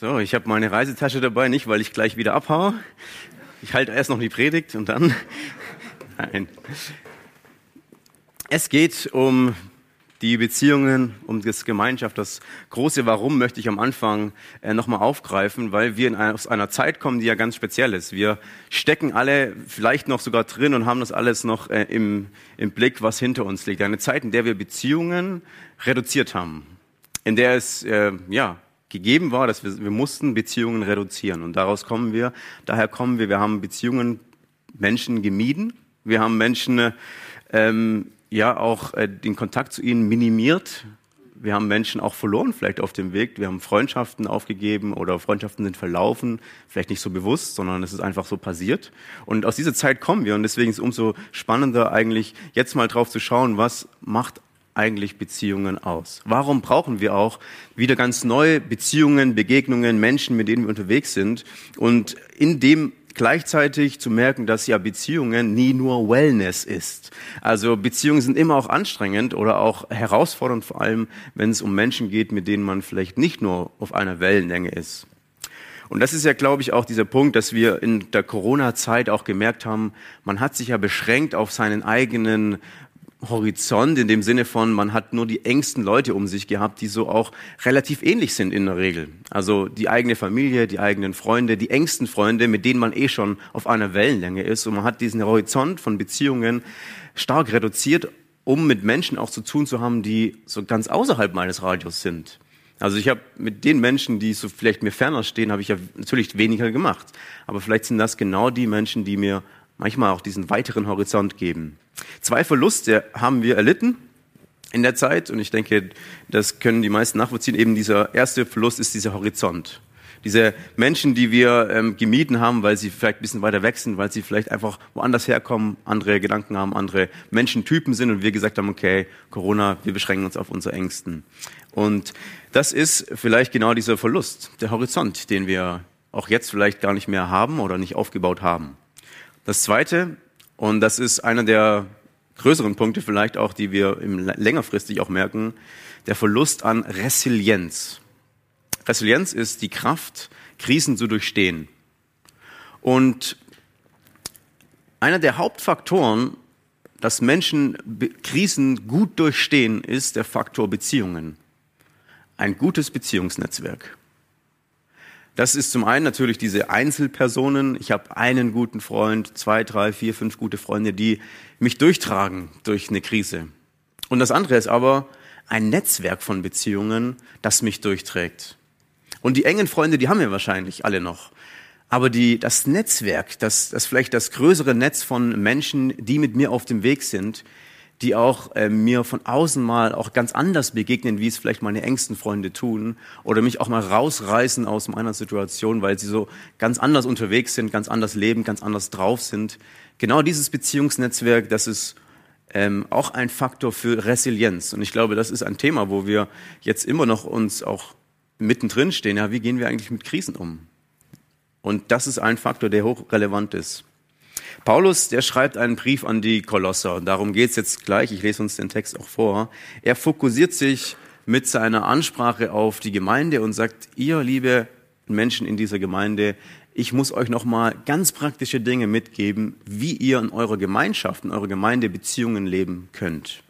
So, ich habe meine Reisetasche dabei, nicht weil ich gleich wieder abhaue. Ich halte erst noch die Predigt und dann. Nein. Es geht um die Beziehungen, um das Gemeinschaft. Das große Warum möchte ich am Anfang äh, nochmal aufgreifen, weil wir einer, aus einer Zeit kommen, die ja ganz speziell ist. Wir stecken alle vielleicht noch sogar drin und haben das alles noch äh, im, im Blick, was hinter uns liegt. Eine Zeit, in der wir Beziehungen reduziert haben, in der es äh, ja gegeben war, dass wir, wir mussten Beziehungen reduzieren. Und daraus kommen wir, daher kommen wir, wir haben Beziehungen, Menschen gemieden. Wir haben Menschen, ähm, ja, auch äh, den Kontakt zu ihnen minimiert. Wir haben Menschen auch verloren, vielleicht auf dem Weg. Wir haben Freundschaften aufgegeben oder Freundschaften sind verlaufen, vielleicht nicht so bewusst, sondern es ist einfach so passiert. Und aus dieser Zeit kommen wir und deswegen ist es umso spannender eigentlich jetzt mal drauf zu schauen, was macht eigentlich Beziehungen aus? Warum brauchen wir auch wieder ganz neue Beziehungen, Begegnungen, Menschen, mit denen wir unterwegs sind? Und in dem gleichzeitig zu merken, dass ja Beziehungen nie nur Wellness ist. Also Beziehungen sind immer auch anstrengend oder auch herausfordernd, vor allem wenn es um Menschen geht, mit denen man vielleicht nicht nur auf einer Wellenlänge ist. Und das ist ja, glaube ich, auch dieser Punkt, dass wir in der Corona-Zeit auch gemerkt haben, man hat sich ja beschränkt auf seinen eigenen Horizont in dem Sinne von, man hat nur die engsten Leute um sich gehabt, die so auch relativ ähnlich sind in der Regel. Also die eigene Familie, die eigenen Freunde, die engsten Freunde, mit denen man eh schon auf einer Wellenlänge ist. Und man hat diesen Horizont von Beziehungen stark reduziert, um mit Menschen auch zu tun zu haben, die so ganz außerhalb meines Radios sind. Also ich habe mit den Menschen, die so vielleicht mir ferner stehen, habe ich ja natürlich weniger gemacht. Aber vielleicht sind das genau die Menschen, die mir manchmal auch diesen weiteren Horizont geben. Zwei Verluste haben wir erlitten in der Zeit und ich denke, das können die meisten nachvollziehen. Eben dieser erste Verlust ist dieser Horizont. Diese Menschen, die wir ähm, gemieden haben, weil sie vielleicht ein bisschen weiter weg sind, weil sie vielleicht einfach woanders herkommen, andere Gedanken haben, andere Menschentypen sind und wir gesagt haben, okay, Corona, wir beschränken uns auf unsere Ängsten. Und das ist vielleicht genau dieser Verlust, der Horizont, den wir auch jetzt vielleicht gar nicht mehr haben oder nicht aufgebaut haben. Das Zweite, und das ist einer der größeren Punkte vielleicht auch, die wir längerfristig auch merken, der Verlust an Resilienz. Resilienz ist die Kraft, Krisen zu durchstehen. Und einer der Hauptfaktoren, dass Menschen Krisen gut durchstehen, ist der Faktor Beziehungen. Ein gutes Beziehungsnetzwerk. Das ist zum einen natürlich diese Einzelpersonen. Ich habe einen guten Freund, zwei, drei, vier, fünf gute Freunde, die mich durchtragen durch eine Krise. Und das andere ist aber ein Netzwerk von Beziehungen, das mich durchträgt. Und die engen Freunde, die haben wir wahrscheinlich alle noch. Aber die, das Netzwerk, das, das vielleicht das größere Netz von Menschen, die mit mir auf dem Weg sind, die auch äh, mir von außen mal auch ganz anders begegnen, wie es vielleicht meine engsten Freunde tun, oder mich auch mal rausreißen aus meiner Situation, weil sie so ganz anders unterwegs sind, ganz anders leben, ganz anders drauf sind. Genau dieses Beziehungsnetzwerk, das ist ähm, auch ein Faktor für Resilienz. Und ich glaube, das ist ein Thema, wo wir jetzt immer noch uns auch mittendrin stehen. Ja, wie gehen wir eigentlich mit Krisen um? Und das ist ein Faktor, der hochrelevant ist. Paulus, der schreibt einen Brief an die Kolosser. Und darum geht's jetzt gleich. Ich lese uns den Text auch vor. Er fokussiert sich mit seiner Ansprache auf die Gemeinde und sagt, ihr liebe Menschen in dieser Gemeinde, ich muss euch nochmal ganz praktische Dinge mitgeben, wie ihr in eurer Gemeinschaft, in eurer Gemeinde Beziehungen leben könnt.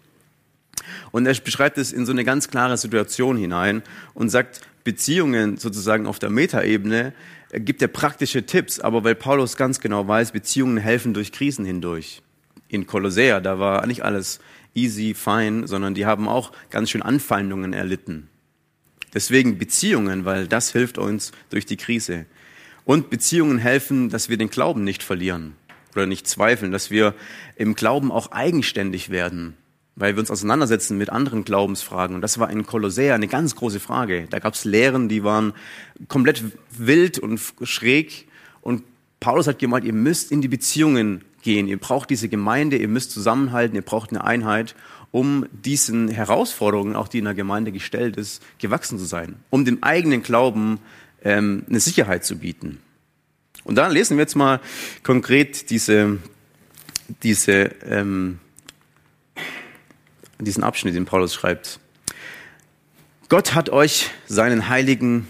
Und er beschreibt es in so eine ganz klare Situation hinein und sagt, Beziehungen sozusagen auf der Metaebene gibt er praktische Tipps, aber weil Paulus ganz genau weiß, Beziehungen helfen durch Krisen hindurch. In Kolossea, da war nicht alles easy, fine, sondern die haben auch ganz schön Anfeindungen erlitten. Deswegen Beziehungen, weil das hilft uns durch die Krise. Und Beziehungen helfen, dass wir den Glauben nicht verlieren oder nicht zweifeln, dass wir im Glauben auch eigenständig werden weil wir uns auseinandersetzen mit anderen Glaubensfragen. Und das war in Kolossea eine ganz große Frage. Da gab es Lehren, die waren komplett wild und schräg. Und Paulus hat gemeint, ihr müsst in die Beziehungen gehen. Ihr braucht diese Gemeinde, ihr müsst zusammenhalten, ihr braucht eine Einheit, um diesen Herausforderungen, auch die in der Gemeinde gestellt ist, gewachsen zu sein, um dem eigenen Glauben ähm, eine Sicherheit zu bieten. Und da lesen wir jetzt mal konkret diese, diese, ähm, diesen Abschnitt, den Paulus schreibt. Gott hat euch seinen Heiligen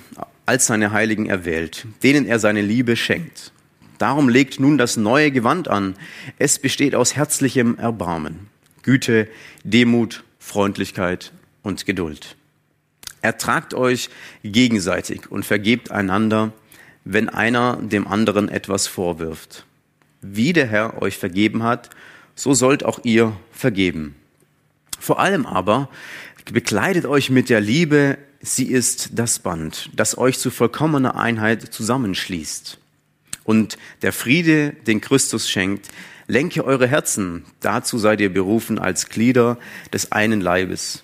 als seine Heiligen erwählt, denen er seine Liebe schenkt. Darum legt nun das neue Gewand an. Es besteht aus herzlichem Erbarmen, Güte, Demut, Freundlichkeit und Geduld. Ertragt euch gegenseitig und vergebt einander, wenn einer dem anderen etwas vorwirft. Wie der Herr euch vergeben hat, so sollt auch ihr vergeben. Vor allem aber bekleidet euch mit der Liebe, sie ist das Band, das euch zu vollkommener Einheit zusammenschließt. Und der Friede, den Christus schenkt, lenke eure Herzen, dazu seid ihr berufen als Glieder des einen Leibes.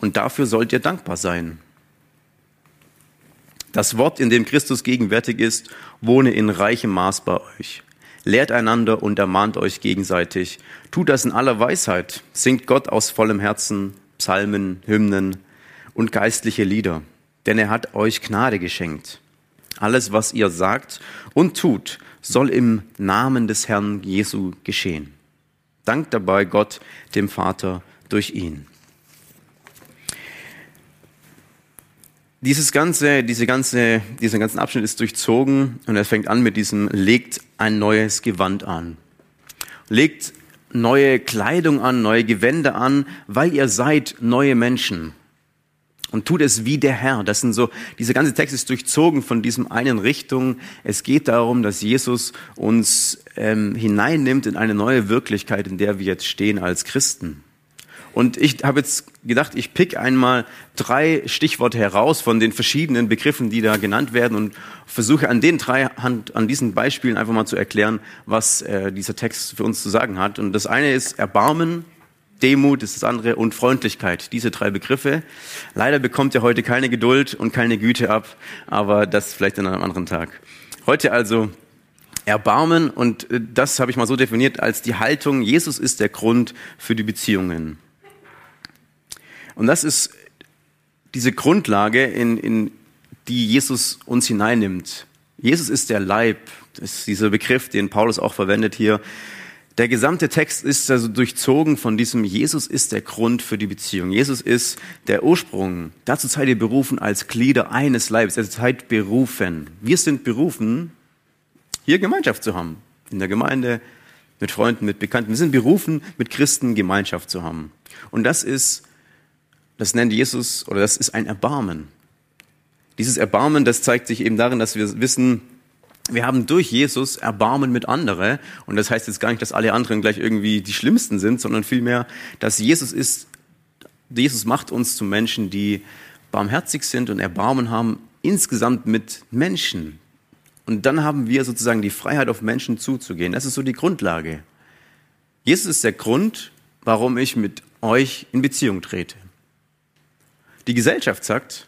Und dafür sollt ihr dankbar sein. Das Wort, in dem Christus gegenwärtig ist, wohne in reichem Maß bei euch. Lehrt einander und ermahnt euch gegenseitig. Tut das in aller Weisheit. Singt Gott aus vollem Herzen Psalmen, Hymnen und geistliche Lieder. Denn er hat euch Gnade geschenkt. Alles, was ihr sagt und tut, soll im Namen des Herrn Jesu geschehen. Dankt dabei Gott, dem Vater, durch ihn. Dieses ganze, diese ganze, dieser ganzen Abschnitt ist durchzogen und er fängt an mit diesem, legt ein neues Gewand an. Legt neue Kleidung an, neue Gewänder an, weil ihr seid neue Menschen. Und tut es wie der Herr. Das sind so, dieser ganze Text ist durchzogen von diesem einen Richtung. Es geht darum, dass Jesus uns ähm, hineinnimmt in eine neue Wirklichkeit, in der wir jetzt stehen als Christen. Und ich habe jetzt gedacht, ich pick einmal drei Stichworte heraus von den verschiedenen Begriffen, die da genannt werden und versuche an den drei, an diesen Beispielen einfach mal zu erklären, was äh, dieser Text für uns zu sagen hat. Und das eine ist Erbarmen, Demut ist das andere und Freundlichkeit. Diese drei Begriffe. Leider bekommt ihr heute keine Geduld und keine Güte ab, aber das vielleicht an einem anderen Tag. Heute also Erbarmen und äh, das habe ich mal so definiert als die Haltung, Jesus ist der Grund für die Beziehungen. Und das ist diese Grundlage, in, in die Jesus uns hineinnimmt. Jesus ist der Leib, das ist dieser Begriff, den Paulus auch verwendet hier. Der gesamte Text ist also durchzogen von diesem Jesus ist der Grund für die Beziehung. Jesus ist der Ursprung. Dazu seid ihr berufen als Glieder eines Leibes. Ihr seid berufen. Wir sind berufen, hier Gemeinschaft zu haben. In der Gemeinde, mit Freunden, mit Bekannten. Wir sind berufen, mit Christen Gemeinschaft zu haben. Und das ist das nennt Jesus, oder das ist ein Erbarmen. Dieses Erbarmen, das zeigt sich eben darin, dass wir wissen, wir haben durch Jesus Erbarmen mit anderen. Und das heißt jetzt gar nicht, dass alle anderen gleich irgendwie die Schlimmsten sind, sondern vielmehr, dass Jesus ist, Jesus macht uns zu Menschen, die barmherzig sind und Erbarmen haben, insgesamt mit Menschen. Und dann haben wir sozusagen die Freiheit, auf Menschen zuzugehen. Das ist so die Grundlage. Jesus ist der Grund, warum ich mit euch in Beziehung trete. Die Gesellschaft sagt,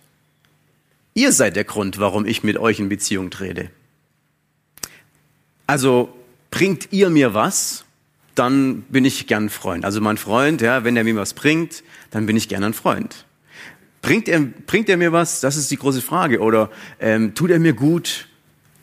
ihr seid der Grund, warum ich mit euch in Beziehung trete. Also bringt ihr mir was, dann bin ich gern Freund. Also mein Freund, ja, wenn er mir was bringt, dann bin ich gern ein Freund. Bringt er, bringt er mir was? Das ist die große Frage. Oder ähm, tut er mir gut?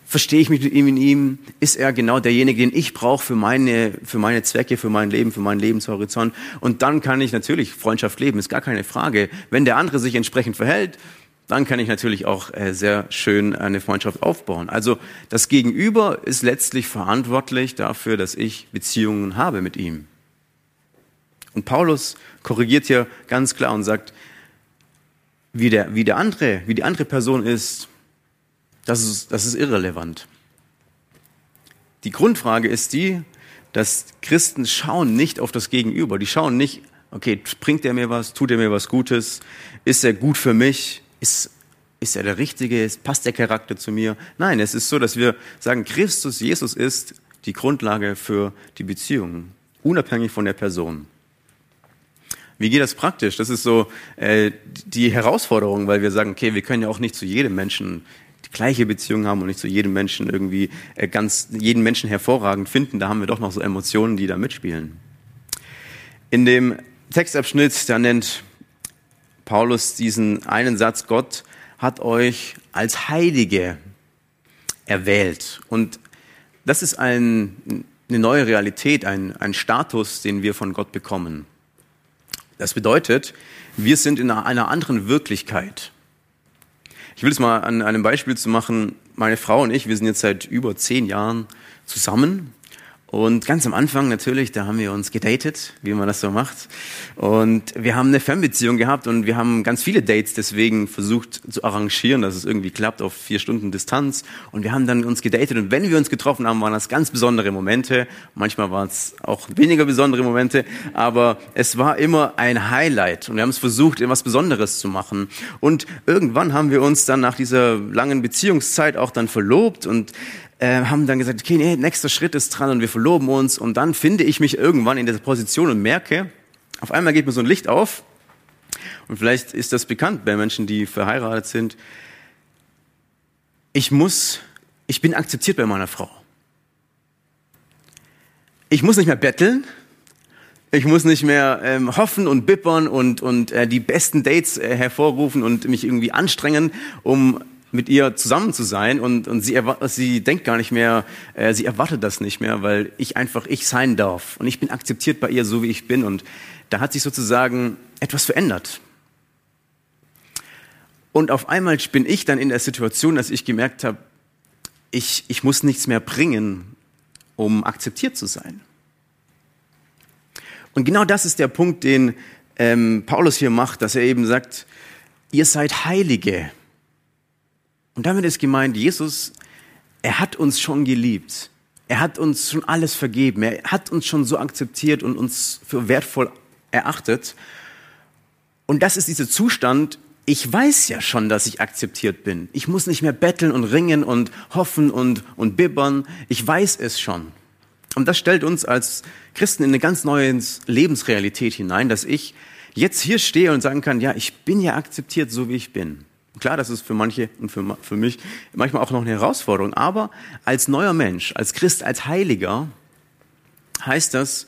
Verstehe ich mich mit ihm in ihm? Ist er genau derjenige, den ich brauche für meine, für meine Zwecke, für mein Leben, für meinen Lebenshorizont? Und dann kann ich natürlich Freundschaft leben, ist gar keine Frage. Wenn der andere sich entsprechend verhält, dann kann ich natürlich auch äh, sehr schön eine Freundschaft aufbauen. Also das Gegenüber ist letztlich verantwortlich dafür, dass ich Beziehungen habe mit ihm. Und Paulus korrigiert hier ganz klar und sagt, wie der, wie der andere, wie die andere Person ist, das ist, das ist irrelevant. Die Grundfrage ist die, dass Christen schauen nicht auf das Gegenüber. Die schauen nicht, okay, bringt er mir was, tut er mir was Gutes, ist er gut für mich, ist, ist er der Richtige, passt der Charakter zu mir. Nein, es ist so, dass wir sagen, Christus, Jesus ist die Grundlage für die Beziehung, unabhängig von der Person. Wie geht das praktisch? Das ist so äh, die Herausforderung, weil wir sagen, okay, wir können ja auch nicht zu jedem Menschen gleiche Beziehung haben und nicht zu jedem Menschen irgendwie äh, ganz, jeden Menschen hervorragend finden. Da haben wir doch noch so Emotionen, die da mitspielen. In dem Textabschnitt, da nennt Paulus diesen einen Satz, Gott hat euch als Heilige erwählt. Und das ist ein, eine neue Realität, ein, ein Status, den wir von Gott bekommen. Das bedeutet, wir sind in einer anderen Wirklichkeit. Ich will es mal an einem Beispiel zu machen. Meine Frau und ich, wir sind jetzt seit über zehn Jahren zusammen und ganz am Anfang natürlich, da haben wir uns gedatet, wie man das so macht. Und wir haben eine Fernbeziehung gehabt und wir haben ganz viele Dates deswegen versucht zu arrangieren, dass es irgendwie klappt auf vier Stunden Distanz. Und wir haben dann uns gedatet und wenn wir uns getroffen haben, waren das ganz besondere Momente. Manchmal waren es auch weniger besondere Momente, aber es war immer ein Highlight und wir haben es versucht, etwas Besonderes zu machen. Und irgendwann haben wir uns dann nach dieser langen Beziehungszeit auch dann verlobt und äh, haben dann gesagt, okay, nee, nächster Schritt ist dran und wir verloben uns. Und dann finde ich mich irgendwann in dieser Position und merke, auf einmal geht mir so ein Licht auf. Und vielleicht ist das bekannt bei Menschen, die verheiratet sind. Ich muss, ich bin akzeptiert bei meiner Frau. Ich muss nicht mehr betteln. Ich muss nicht mehr ähm, hoffen und bippern und, und äh, die besten Dates äh, hervorrufen und mich irgendwie anstrengen, um mit ihr zusammen zu sein und, und sie, sie denkt gar nicht mehr, äh, sie erwartet das nicht mehr, weil ich einfach ich sein darf und ich bin akzeptiert bei ihr so wie ich bin und da hat sich sozusagen etwas verändert. Und auf einmal bin ich dann in der Situation, dass ich gemerkt habe, ich, ich muss nichts mehr bringen, um akzeptiert zu sein. Und genau das ist der Punkt, den ähm, Paulus hier macht, dass er eben sagt, ihr seid Heilige. Und damit ist gemeint, Jesus, er hat uns schon geliebt. Er hat uns schon alles vergeben. Er hat uns schon so akzeptiert und uns für wertvoll erachtet. Und das ist dieser Zustand, ich weiß ja schon, dass ich akzeptiert bin. Ich muss nicht mehr betteln und ringen und hoffen und, und bibbern. Ich weiß es schon. Und das stellt uns als Christen in eine ganz neue Lebensrealität hinein, dass ich jetzt hier stehe und sagen kann, ja, ich bin ja akzeptiert, so wie ich bin. Klar, das ist für manche und für, für mich manchmal auch noch eine Herausforderung. Aber als neuer Mensch, als Christ, als Heiliger heißt das,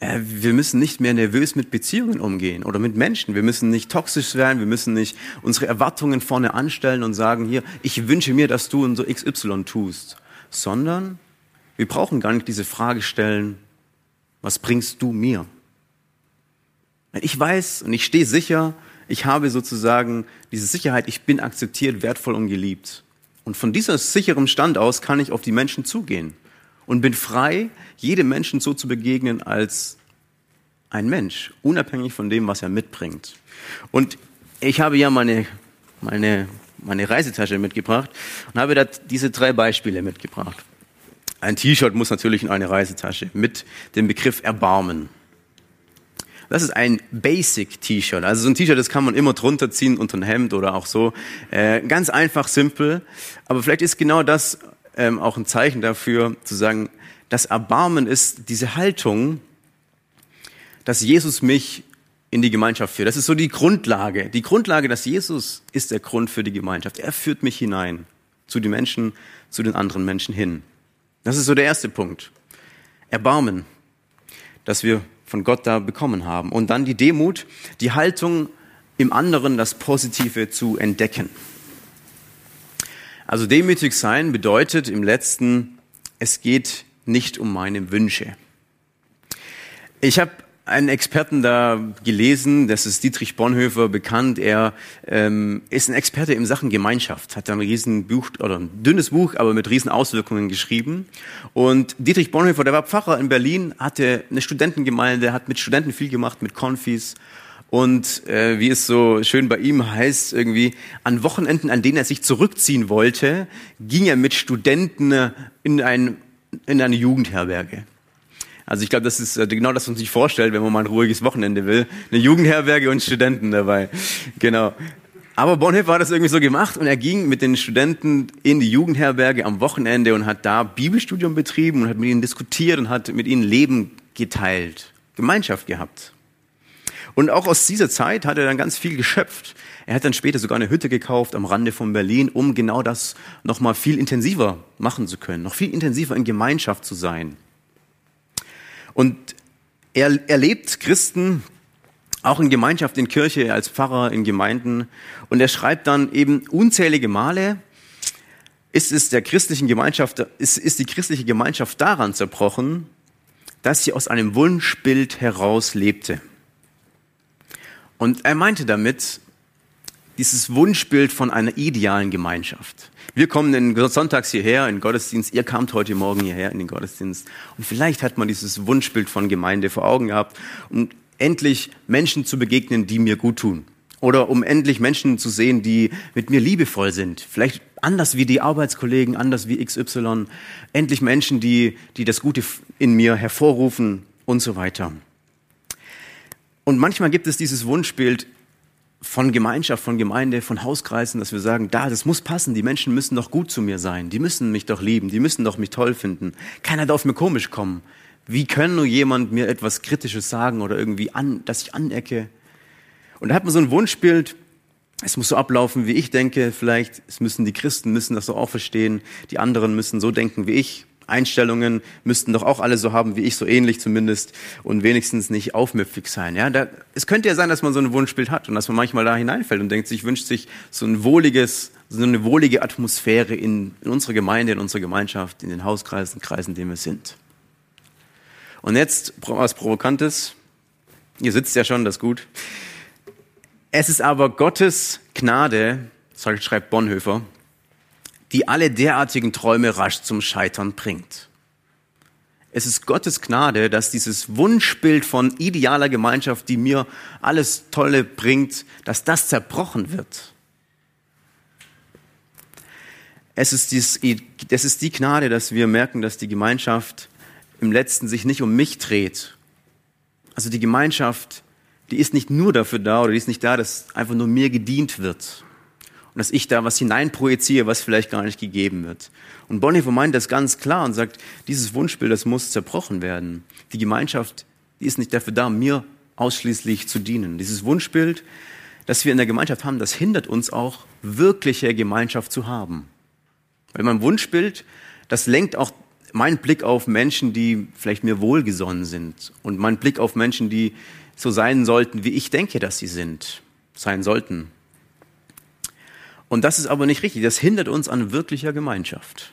äh, wir müssen nicht mehr nervös mit Beziehungen umgehen oder mit Menschen. Wir müssen nicht toxisch werden. Wir müssen nicht unsere Erwartungen vorne anstellen und sagen, hier, ich wünsche mir, dass du und so XY tust. Sondern wir brauchen gar nicht diese Frage stellen, was bringst du mir? Ich weiß und ich stehe sicher, ich habe sozusagen diese Sicherheit, ich bin akzeptiert, wertvoll und geliebt. Und von dieser sicheren Stand aus kann ich auf die Menschen zugehen und bin frei, jedem Menschen so zu begegnen als ein Mensch, unabhängig von dem, was er mitbringt. Und ich habe ja meine, meine, meine Reisetasche mitgebracht und habe da diese drei Beispiele mitgebracht. Ein T-Shirt muss natürlich in eine Reisetasche mit dem Begriff Erbarmen. Das ist ein Basic-T-Shirt. Also so ein T-Shirt, das kann man immer drunter ziehen unter ein Hemd oder auch so. Äh, ganz einfach, simpel. Aber vielleicht ist genau das ähm, auch ein Zeichen dafür, zu sagen, das Erbarmen ist diese Haltung, dass Jesus mich in die Gemeinschaft führt. Das ist so die Grundlage. Die Grundlage, dass Jesus ist der Grund für die Gemeinschaft. Er führt mich hinein zu den Menschen, zu den anderen Menschen hin. Das ist so der erste Punkt. Erbarmen, dass wir von Gott da bekommen haben. Und dann die Demut, die Haltung, im anderen das Positive zu entdecken. Also demütig sein bedeutet im letzten, es geht nicht um meine Wünsche. Ich habe einen Experten da gelesen, das ist Dietrich Bonhoeffer bekannt. Er ähm, ist ein Experte in Sachen Gemeinschaft, hat ein riesen Buch oder ein dünnes Buch, aber mit riesen Auswirkungen geschrieben. Und Dietrich Bonhoeffer, der war Pfarrer in Berlin, hatte eine Studentengemeinde, hat mit Studenten viel gemacht, mit Konfis. Und äh, wie es so schön bei ihm heißt, irgendwie an Wochenenden, an denen er sich zurückziehen wollte, ging er mit Studenten in, ein, in eine Jugendherberge. Also ich glaube, das ist äh, genau das, was man sich vorstellt, wenn man mal ein ruhiges Wochenende will. Eine Jugendherberge und Studenten dabei. Genau. Aber Bonhoeffer hat das irgendwie so gemacht und er ging mit den Studenten in die Jugendherberge am Wochenende und hat da Bibelstudium betrieben und hat mit ihnen diskutiert und hat mit ihnen Leben geteilt, Gemeinschaft gehabt. Und auch aus dieser Zeit hat er dann ganz viel geschöpft. Er hat dann später sogar eine Hütte gekauft am Rande von Berlin, um genau das nochmal viel intensiver machen zu können, noch viel intensiver in Gemeinschaft zu sein. Und er erlebt Christen auch in Gemeinschaft, in Kirche, als Pfarrer, in Gemeinden. Und er schreibt dann eben unzählige Male, ist es der christlichen Gemeinschaft, ist, ist die christliche Gemeinschaft daran zerbrochen, dass sie aus einem Wunschbild heraus lebte. Und er meinte damit dieses Wunschbild von einer idealen Gemeinschaft. Wir kommen in sonntags hierher in den Gottesdienst. Ihr kamt heute Morgen hierher in den Gottesdienst. Und vielleicht hat man dieses Wunschbild von Gemeinde vor Augen gehabt, um endlich Menschen zu begegnen, die mir gut tun. Oder um endlich Menschen zu sehen, die mit mir liebevoll sind. Vielleicht anders wie die Arbeitskollegen, anders wie XY. Endlich Menschen, die, die das Gute in mir hervorrufen und so weiter. Und manchmal gibt es dieses Wunschbild, von Gemeinschaft, von Gemeinde, von Hauskreisen, dass wir sagen, da, das muss passen, die Menschen müssen doch gut zu mir sein, die müssen mich doch lieben, die müssen doch mich toll finden. Keiner darf mir komisch kommen. Wie kann nur jemand mir etwas Kritisches sagen oder irgendwie an, dass ich anecke? Und da hat man so ein Wunschbild, es muss so ablaufen, wie ich denke, vielleicht, es müssen die Christen müssen das so auch verstehen, die anderen müssen so denken wie ich. Einstellungen müssten doch auch alle so haben wie ich, so ähnlich zumindest, und wenigstens nicht aufmüpfig sein. Ja, da, es könnte ja sein, dass man so ein Wunschbild hat und dass man manchmal da hineinfällt und denkt, sich wünscht sich so ein wohliges, so eine wohlige Atmosphäre in, in unserer Gemeinde, in unserer Gemeinschaft, in den Hauskreisen, Kreisen, in denen wir sind. Und jetzt was Provokantes. Ihr sitzt ja schon, das ist gut. Es ist aber Gottes Gnade, schreibt Bonhoeffer, die alle derartigen Träume rasch zum Scheitern bringt. Es ist Gottes Gnade, dass dieses Wunschbild von idealer Gemeinschaft, die mir alles Tolle bringt, dass das zerbrochen wird. Es ist, dies, das ist die Gnade, dass wir merken, dass die Gemeinschaft im letzten sich nicht um mich dreht. Also die Gemeinschaft, die ist nicht nur dafür da oder die ist nicht da, dass einfach nur mir gedient wird und dass ich da was hineinprojiziere, was vielleicht gar nicht gegeben wird. Und Bonhoeffer meint das ganz klar und sagt, dieses Wunschbild, das muss zerbrochen werden. Die Gemeinschaft, die ist nicht dafür da, mir ausschließlich zu dienen. Dieses Wunschbild, das wir in der Gemeinschaft haben, das hindert uns auch, wirkliche Gemeinschaft zu haben. Weil mein Wunschbild, das lenkt auch meinen Blick auf Menschen, die vielleicht mir wohlgesonnen sind und meinen Blick auf Menschen, die so sein sollten, wie ich denke, dass sie sind, sein sollten. Und das ist aber nicht richtig. Das hindert uns an wirklicher Gemeinschaft.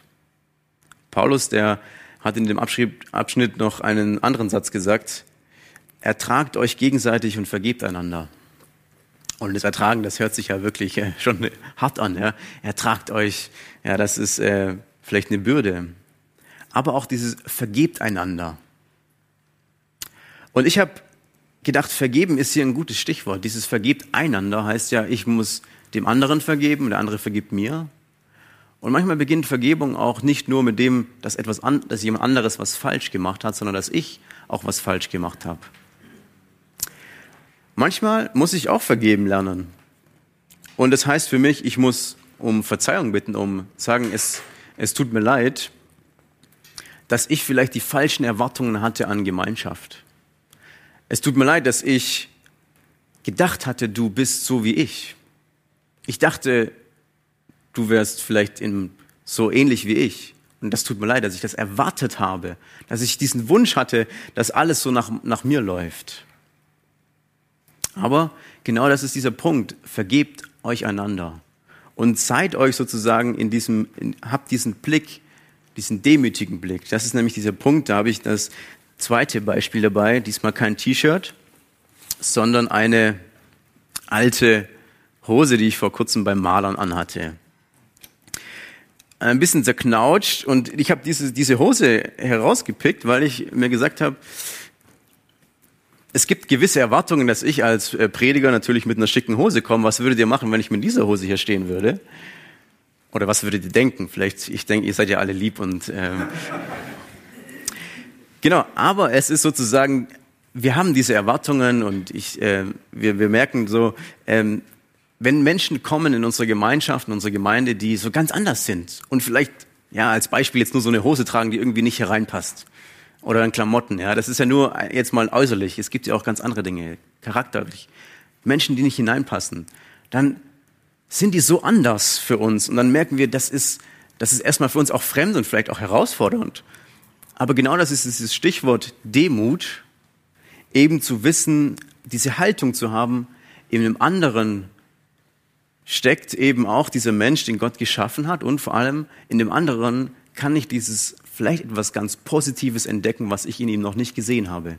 Paulus, der hat in dem Abschnitt noch einen anderen Satz gesagt. Ertragt euch gegenseitig und vergebt einander. Und das Ertragen, das hört sich ja wirklich äh, schon hart an. Ja? Ertragt euch, ja, das ist äh, vielleicht eine Bürde. Aber auch dieses Vergebt einander. Und ich habe gedacht, vergeben ist hier ein gutes Stichwort. Dieses Vergebt einander heißt ja, ich muss dem anderen vergeben, der andere vergibt mir. Und manchmal beginnt Vergebung auch nicht nur mit dem, dass etwas an, dass jemand anderes was falsch gemacht hat, sondern dass ich auch was falsch gemacht habe. Manchmal muss ich auch vergeben lernen. Und das heißt für mich, ich muss um Verzeihung bitten, um sagen, es, es tut mir leid, dass ich vielleicht die falschen Erwartungen hatte an Gemeinschaft. Es tut mir leid, dass ich gedacht hatte, du bist so wie ich. Ich dachte, du wärst vielleicht in, so ähnlich wie ich. Und das tut mir leid, dass ich das erwartet habe, dass ich diesen Wunsch hatte, dass alles so nach, nach mir läuft. Aber genau das ist dieser Punkt. Vergebt euch einander. Und seid euch sozusagen in diesem, in, habt diesen Blick, diesen demütigen Blick. Das ist nämlich dieser Punkt, da habe ich das zweite Beispiel dabei. Diesmal kein T-Shirt, sondern eine alte Hose, die ich vor kurzem beim Malern anhatte. Ein bisschen zerknautscht und ich habe diese, diese Hose herausgepickt, weil ich mir gesagt habe, es gibt gewisse Erwartungen, dass ich als äh, Prediger natürlich mit einer schicken Hose komme. Was würdet ihr machen, wenn ich mit dieser Hose hier stehen würde? Oder was würdet ihr denken? Vielleicht, ich denke, ihr seid ja alle lieb und ähm, genau. Aber es ist sozusagen, wir haben diese Erwartungen und ich, äh, wir, wir merken so, ähm, wenn Menschen kommen in unsere Gemeinschaft, in unsere Gemeinde, die so ganz anders sind und vielleicht, ja, als Beispiel jetzt nur so eine Hose tragen, die irgendwie nicht hereinpasst. Oder dann Klamotten, ja, das ist ja nur jetzt mal äußerlich. Es gibt ja auch ganz andere Dinge, charakterlich. Menschen, die nicht hineinpassen. Dann sind die so anders für uns. Und dann merken wir, das ist, das ist erstmal für uns auch fremd und vielleicht auch herausfordernd. Aber genau das ist dieses Stichwort Demut, eben zu wissen, diese Haltung zu haben, in einem anderen steckt eben auch dieser Mensch, den Gott geschaffen hat und vor allem in dem anderen kann ich dieses vielleicht etwas ganz Positives entdecken, was ich in ihm noch nicht gesehen habe.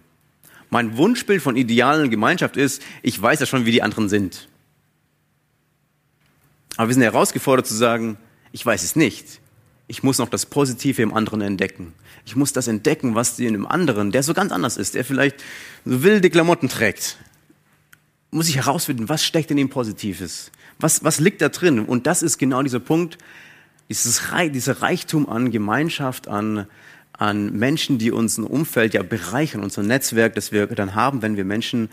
Mein Wunschbild von idealen Gemeinschaft ist, ich weiß ja schon, wie die anderen sind. Aber wir sind herausgefordert zu sagen, ich weiß es nicht. Ich muss noch das Positive im anderen entdecken. Ich muss das entdecken, was in dem anderen, der so ganz anders ist, der vielleicht so wilde Klamotten trägt, muss ich herausfinden, was steckt in ihm Positives? Was, was liegt da drin? Und das ist genau dieser Punkt, dieses, dieser Reichtum an Gemeinschaft, an, an Menschen, die unser Umfeld ja bereichern, unser Netzwerk, das wir dann haben, wenn wir Menschen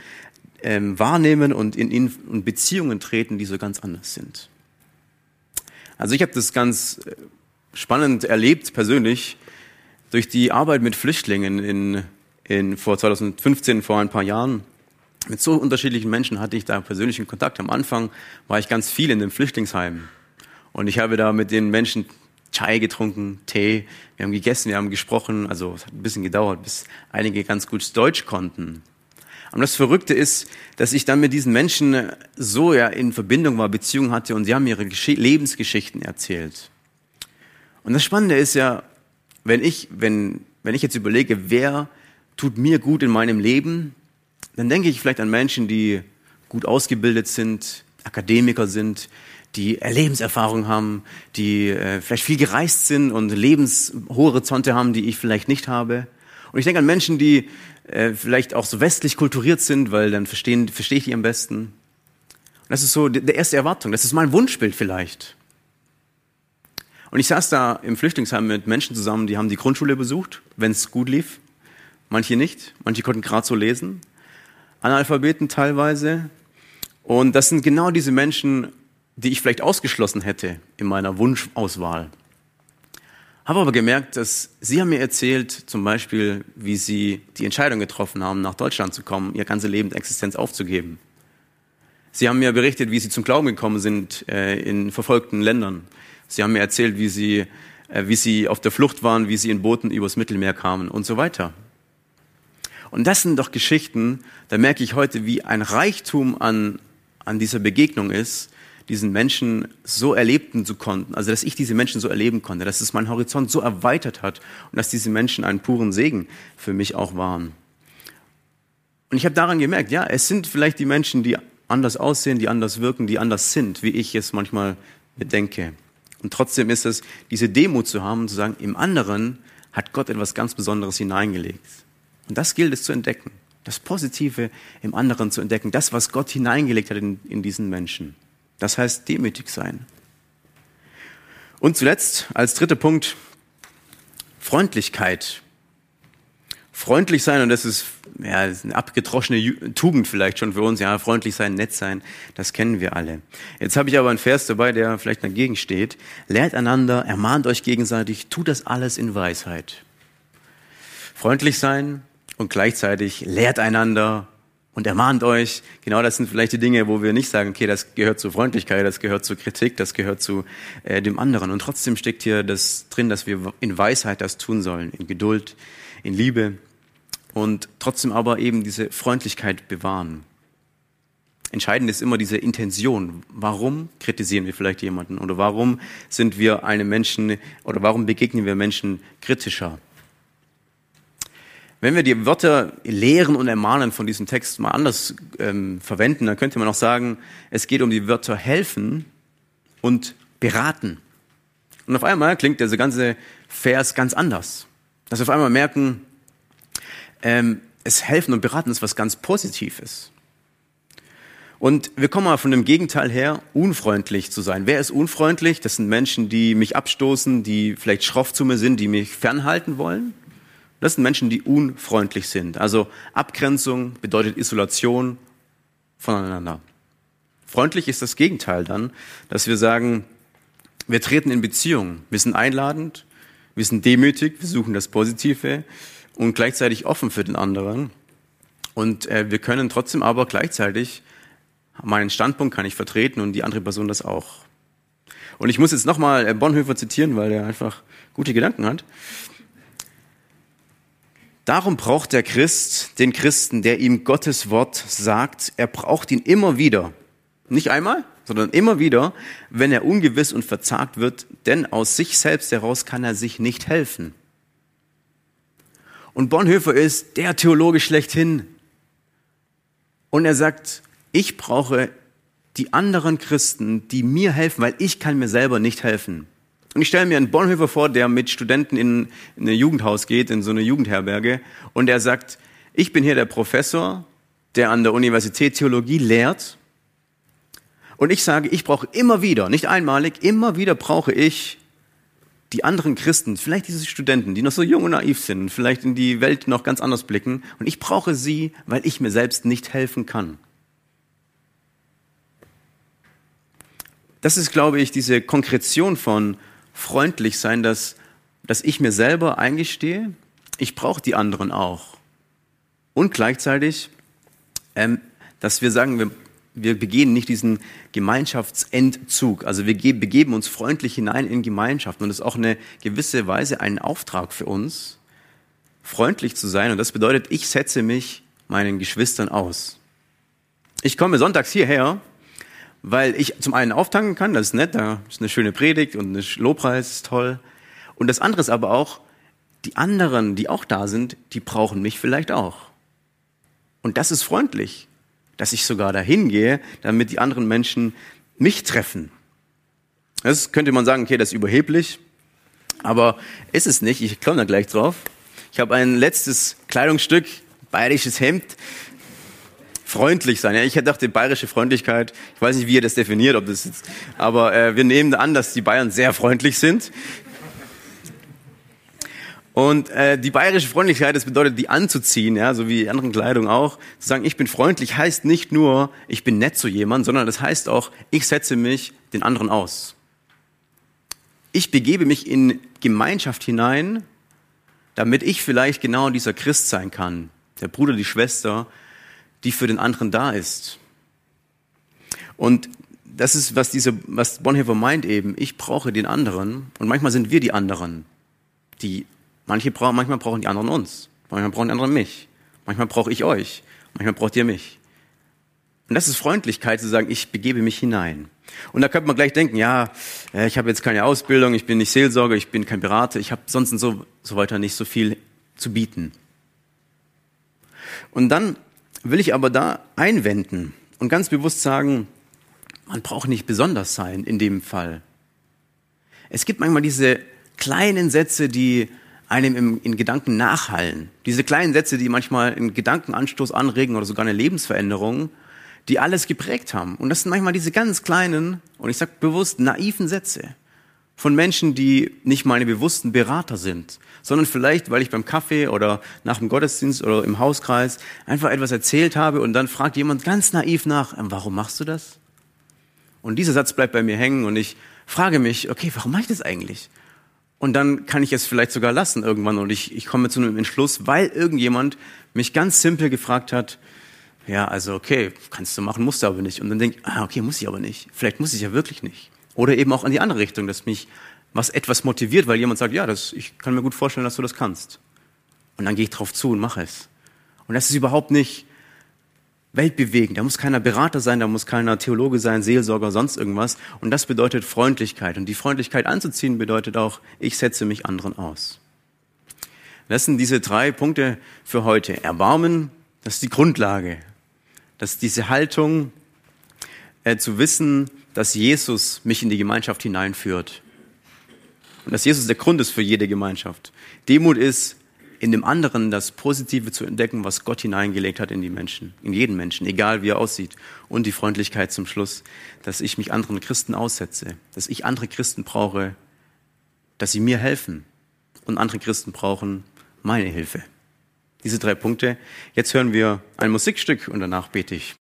ähm, wahrnehmen und in, in, in Beziehungen treten, die so ganz anders sind. Also ich habe das ganz äh, spannend erlebt persönlich durch die Arbeit mit Flüchtlingen in, in vor 2015, vor ein paar Jahren. Mit so unterschiedlichen Menschen hatte ich da persönlichen Kontakt. Am Anfang war ich ganz viel in dem Flüchtlingsheim. Und ich habe da mit den Menschen Chai getrunken, Tee, wir haben gegessen, wir haben gesprochen. Also es hat ein bisschen gedauert, bis einige ganz gut Deutsch konnten. Und das Verrückte ist, dass ich dann mit diesen Menschen so ja in Verbindung war, Beziehungen hatte und sie haben ihre Gesch Lebensgeschichten erzählt. Und das Spannende ist ja, wenn ich, wenn, wenn ich jetzt überlege, wer tut mir gut in meinem Leben, dann denke ich vielleicht an Menschen, die gut ausgebildet sind, Akademiker sind, die Lebenserfahrung haben, die äh, vielleicht viel gereist sind und Lebenshorizonte haben, die ich vielleicht nicht habe. Und ich denke an Menschen, die äh, vielleicht auch so westlich kulturiert sind, weil dann verstehen, verstehe ich die am besten. Und das ist so der erste Erwartung. Das ist mein Wunschbild vielleicht. Und ich saß da im Flüchtlingsheim mit Menschen zusammen, die haben die Grundschule besucht, wenn es gut lief. Manche nicht, manche konnten gerade so lesen. Analphabeten teilweise. Und das sind genau diese Menschen, die ich vielleicht ausgeschlossen hätte in meiner Wunschauswahl. Habe aber gemerkt, dass Sie haben mir erzählt, zum Beispiel, wie Sie die Entscheidung getroffen haben, nach Deutschland zu kommen, Ihr ganze Leben Existenz aufzugeben. Sie haben mir berichtet, wie Sie zum Glauben gekommen sind äh, in verfolgten Ländern. Sie haben mir erzählt, wie Sie, äh, wie Sie auf der Flucht waren, wie Sie in Booten übers Mittelmeer kamen und so weiter. Und das sind doch Geschichten, da merke ich heute, wie ein Reichtum an, an dieser Begegnung ist, diesen Menschen so erleben zu konnten, also dass ich diese Menschen so erleben konnte, dass es meinen Horizont so erweitert hat und dass diese Menschen einen puren Segen für mich auch waren. Und ich habe daran gemerkt, ja, es sind vielleicht die Menschen, die anders aussehen, die anders wirken, die anders sind, wie ich es manchmal bedenke. Und trotzdem ist es, diese Demut zu haben, zu sagen, im anderen hat Gott etwas ganz Besonderes hineingelegt. Und das gilt es zu entdecken. Das Positive im anderen zu entdecken. Das, was Gott hineingelegt hat in, in diesen Menschen. Das heißt demütig sein. Und zuletzt, als dritter Punkt, Freundlichkeit. Freundlich sein, und das ist, ja, das ist eine abgedroschene Tugend vielleicht schon für uns, ja, freundlich sein, nett sein, das kennen wir alle. Jetzt habe ich aber einen Vers dabei, der vielleicht dagegen steht. Lehrt einander, ermahnt euch gegenseitig, tut das alles in Weisheit. Freundlich sein und gleichzeitig lehrt einander, und ermahnt euch. Genau das sind vielleicht die Dinge, wo wir nicht sagen, okay, das gehört zur Freundlichkeit, das gehört zur Kritik, das gehört zu äh, dem anderen. Und trotzdem steckt hier das drin, dass wir in Weisheit das tun sollen, in Geduld, in Liebe und trotzdem aber eben diese Freundlichkeit bewahren. Entscheidend ist immer diese Intention. Warum kritisieren wir vielleicht jemanden? Oder warum sind wir einem Menschen, oder warum begegnen wir Menschen kritischer? Wenn wir die Wörter lehren und ermahnen von diesem Text mal anders ähm, verwenden, dann könnte man auch sagen, es geht um die Wörter helfen und beraten. Und auf einmal klingt dieser ganze Vers ganz anders. Dass wir auf einmal merken, ähm, es helfen und beraten ist was ganz Positives. Und wir kommen mal von dem Gegenteil her, unfreundlich zu sein. Wer ist unfreundlich? Das sind Menschen, die mich abstoßen, die vielleicht schroff zu mir sind, die mich fernhalten wollen. Das sind Menschen, die unfreundlich sind. Also Abgrenzung bedeutet Isolation voneinander. Freundlich ist das Gegenteil dann, dass wir sagen, wir treten in Beziehung, wir sind einladend, wir sind demütig, wir suchen das Positive und gleichzeitig offen für den anderen. Und äh, wir können trotzdem aber gleichzeitig meinen Standpunkt kann ich vertreten und die andere Person das auch. Und ich muss jetzt nochmal äh, Bonhoeffer zitieren, weil er einfach gute Gedanken hat. Darum braucht der Christ den Christen, der ihm Gottes Wort sagt. Er braucht ihn immer wieder. Nicht einmal, sondern immer wieder, wenn er ungewiss und verzagt wird, denn aus sich selbst heraus kann er sich nicht helfen. Und Bonhoeffer ist der Theologe schlechthin. Und er sagt, ich brauche die anderen Christen, die mir helfen, weil ich kann mir selber nicht helfen. Und ich stelle mir einen Bonhoeffer vor, der mit Studenten in, in ein Jugendhaus geht, in so eine Jugendherberge, und er sagt, ich bin hier der Professor, der an der Universität Theologie lehrt, und ich sage, ich brauche immer wieder, nicht einmalig, immer wieder brauche ich die anderen Christen, vielleicht diese Studenten, die noch so jung und naiv sind, vielleicht in die Welt noch ganz anders blicken, und ich brauche sie, weil ich mir selbst nicht helfen kann. Das ist, glaube ich, diese Konkretion von freundlich sein, dass, dass ich mir selber eingestehe, ich brauche die anderen auch. Und gleichzeitig, ähm, dass wir sagen, wir, wir begehen nicht diesen Gemeinschaftsentzug. Also wir begeben uns freundlich hinein in Gemeinschaft. Und das ist auch eine gewisse Weise ein Auftrag für uns, freundlich zu sein. Und das bedeutet, ich setze mich meinen Geschwistern aus. Ich komme sonntags hierher weil ich zum einen auftanken kann, das ist nett, da ist eine schöne Predigt und ein Lobpreis ist toll. Und das andere ist aber auch, die anderen, die auch da sind, die brauchen mich vielleicht auch. Und das ist freundlich, dass ich sogar dahin gehe, damit die anderen Menschen mich treffen. Das könnte man sagen, okay, das ist überheblich, aber ist es nicht. Ich komme da gleich drauf. Ich habe ein letztes Kleidungsstück, bayerisches Hemd, freundlich sein. Ja, ich dachte, bayerische Freundlichkeit, ich weiß nicht, wie ihr das definiert, ob das jetzt, aber äh, wir nehmen an, dass die Bayern sehr freundlich sind. Und äh, die bayerische Freundlichkeit, das bedeutet, die anzuziehen, ja, so wie die anderen Kleidung auch. Zu sagen, ich bin freundlich, heißt nicht nur, ich bin nett zu jemandem, sondern das heißt auch, ich setze mich den anderen aus. Ich begebe mich in Gemeinschaft hinein, damit ich vielleicht genau dieser Christ sein kann, der Bruder, die Schwester, die für den anderen da ist. Und das ist, was diese, was Bonhoeffer meint eben. Ich brauche den anderen. Und manchmal sind wir die anderen. Die, manche brauchen, manchmal brauchen die anderen uns. Manchmal brauchen die anderen mich. Manchmal brauche ich euch. Manchmal braucht ihr mich. Und das ist Freundlichkeit zu sagen, ich begebe mich hinein. Und da könnte man gleich denken, ja, äh, ich habe jetzt keine Ausbildung, ich bin nicht Seelsorger, ich bin kein Berater, ich habe sonst und so, so weiter nicht so viel zu bieten. Und dann will ich aber da einwenden und ganz bewusst sagen, man braucht nicht besonders sein in dem Fall. Es gibt manchmal diese kleinen Sätze, die einem im, in Gedanken nachhallen. Diese kleinen Sätze, die manchmal einen Gedankenanstoß anregen oder sogar eine Lebensveränderung, die alles geprägt haben. Und das sind manchmal diese ganz kleinen, und ich sage bewusst, naiven Sätze von Menschen, die nicht meine bewussten Berater sind, sondern vielleicht, weil ich beim Kaffee oder nach dem Gottesdienst oder im Hauskreis einfach etwas erzählt habe und dann fragt jemand ganz naiv nach, ähm, warum machst du das? Und dieser Satz bleibt bei mir hängen und ich frage mich, okay, warum mache ich das eigentlich? Und dann kann ich es vielleicht sogar lassen irgendwann und ich, ich komme zu einem Entschluss, weil irgendjemand mich ganz simpel gefragt hat, ja, also okay, kannst du machen, musst du aber nicht. Und dann denke ich, ah, okay, muss ich aber nicht. Vielleicht muss ich ja wirklich nicht. Oder eben auch in die andere Richtung, dass mich was etwas motiviert, weil jemand sagt, ja, das, ich kann mir gut vorstellen, dass du das kannst. Und dann gehe ich drauf zu und mache es. Und das ist überhaupt nicht weltbewegend. Da muss keiner Berater sein, da muss keiner Theologe sein, Seelsorger, sonst irgendwas. Und das bedeutet Freundlichkeit. Und die Freundlichkeit anzuziehen bedeutet auch, ich setze mich anderen aus. Das sind diese drei Punkte für heute. Erbarmen, das ist die Grundlage. Das ist diese Haltung, äh, zu wissen, dass Jesus mich in die Gemeinschaft hineinführt. Und dass Jesus der Grund ist für jede Gemeinschaft. Demut ist, in dem anderen das Positive zu entdecken, was Gott hineingelegt hat in die Menschen, in jeden Menschen, egal wie er aussieht. Und die Freundlichkeit zum Schluss, dass ich mich anderen Christen aussetze, dass ich andere Christen brauche, dass sie mir helfen. Und andere Christen brauchen meine Hilfe. Diese drei Punkte. Jetzt hören wir ein Musikstück und danach bete ich.